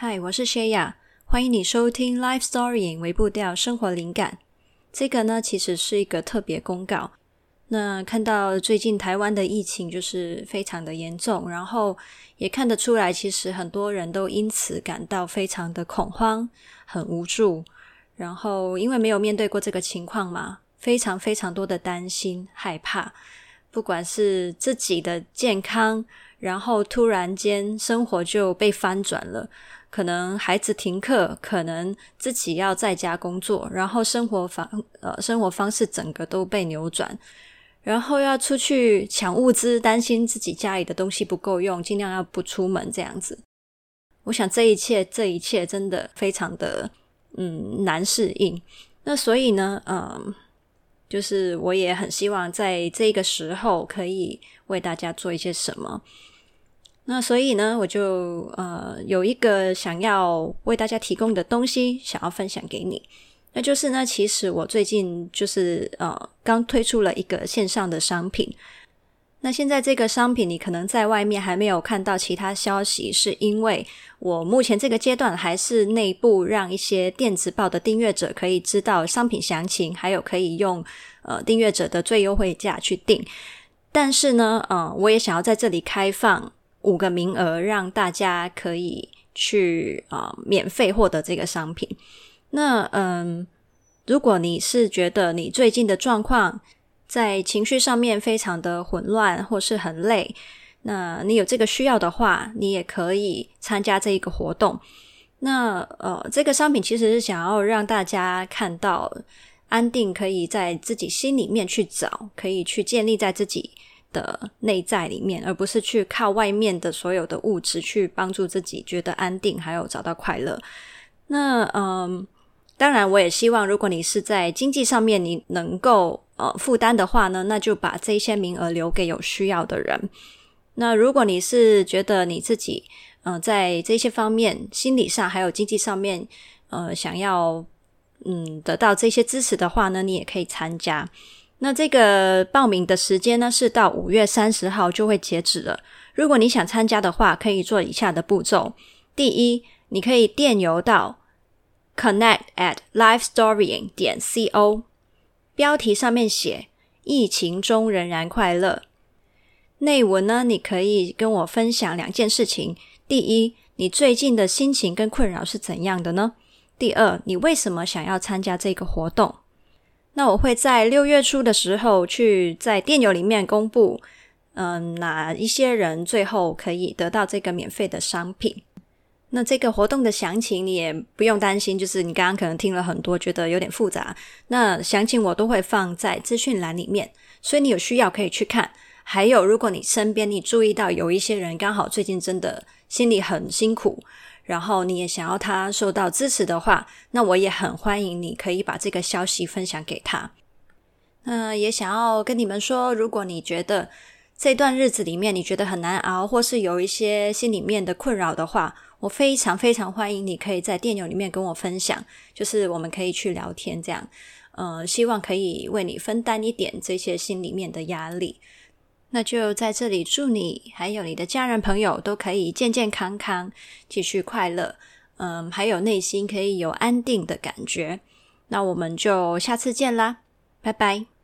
嗨，我是谢雅，欢迎你收听《Life Story》微步调生活灵感。这个呢，其实是一个特别公告。那看到最近台湾的疫情就是非常的严重，然后也看得出来，其实很多人都因此感到非常的恐慌、很无助。然后因为没有面对过这个情况嘛，非常非常多的担心、害怕，不管是自己的健康，然后突然间生活就被翻转了。可能孩子停课，可能自己要在家工作，然后生活方呃生活方式整个都被扭转，然后要出去抢物资，担心自己家里的东西不够用，尽量要不出门这样子。我想这一切这一切真的非常的嗯难适应。那所以呢，嗯，就是我也很希望在这个时候可以为大家做一些什么。那所以呢，我就呃有一个想要为大家提供的东西，想要分享给你。那就是呢，其实我最近就是呃刚推出了一个线上的商品。那现在这个商品你可能在外面还没有看到其他消息，是因为我目前这个阶段还是内部让一些电子报的订阅者可以知道商品详情，还有可以用呃订阅者的最优惠价去订。但是呢，呃，我也想要在这里开放。五个名额，让大家可以去啊、呃、免费获得这个商品。那嗯，如果你是觉得你最近的状况在情绪上面非常的混乱，或是很累，那你有这个需要的话，你也可以参加这一个活动。那呃，这个商品其实是想要让大家看到安定，可以在自己心里面去找，可以去建立在自己。的内在里面，而不是去靠外面的所有的物质去帮助自己觉得安定，还有找到快乐。那嗯，当然，我也希望，如果你是在经济上面你能够呃负担的话呢，那就把这些名额留给有需要的人。那如果你是觉得你自己嗯、在这些方面心理上还有经济上面呃想要嗯得到这些支持的话呢，你也可以参加。那这个报名的时间呢，是到五月三十号就会截止了。如果你想参加的话，可以做以下的步骤：第一，你可以电邮到 connect at lifestorying 点 co，标题上面写“疫情中仍然快乐”。内文呢，你可以跟我分享两件事情：第一，你最近的心情跟困扰是怎样的呢？第二，你为什么想要参加这个活动？那我会在六月初的时候去在电邮里面公布，嗯，哪一些人最后可以得到这个免费的商品。那这个活动的详情你也不用担心，就是你刚刚可能听了很多，觉得有点复杂。那详情我都会放在资讯栏里面，所以你有需要可以去看。还有，如果你身边你注意到有一些人刚好最近真的心里很辛苦。然后你也想要他受到支持的话，那我也很欢迎你可以把这个消息分享给他。那也想要跟你们说，如果你觉得这段日子里面你觉得很难熬，或是有一些心里面的困扰的话，我非常非常欢迎你可以在电邮里面跟我分享，就是我们可以去聊天这样。呃，希望可以为你分担一点这些心里面的压力。那就在这里祝你还有你的家人朋友都可以健健康康，继续快乐，嗯，还有内心可以有安定的感觉。那我们就下次见啦，拜拜。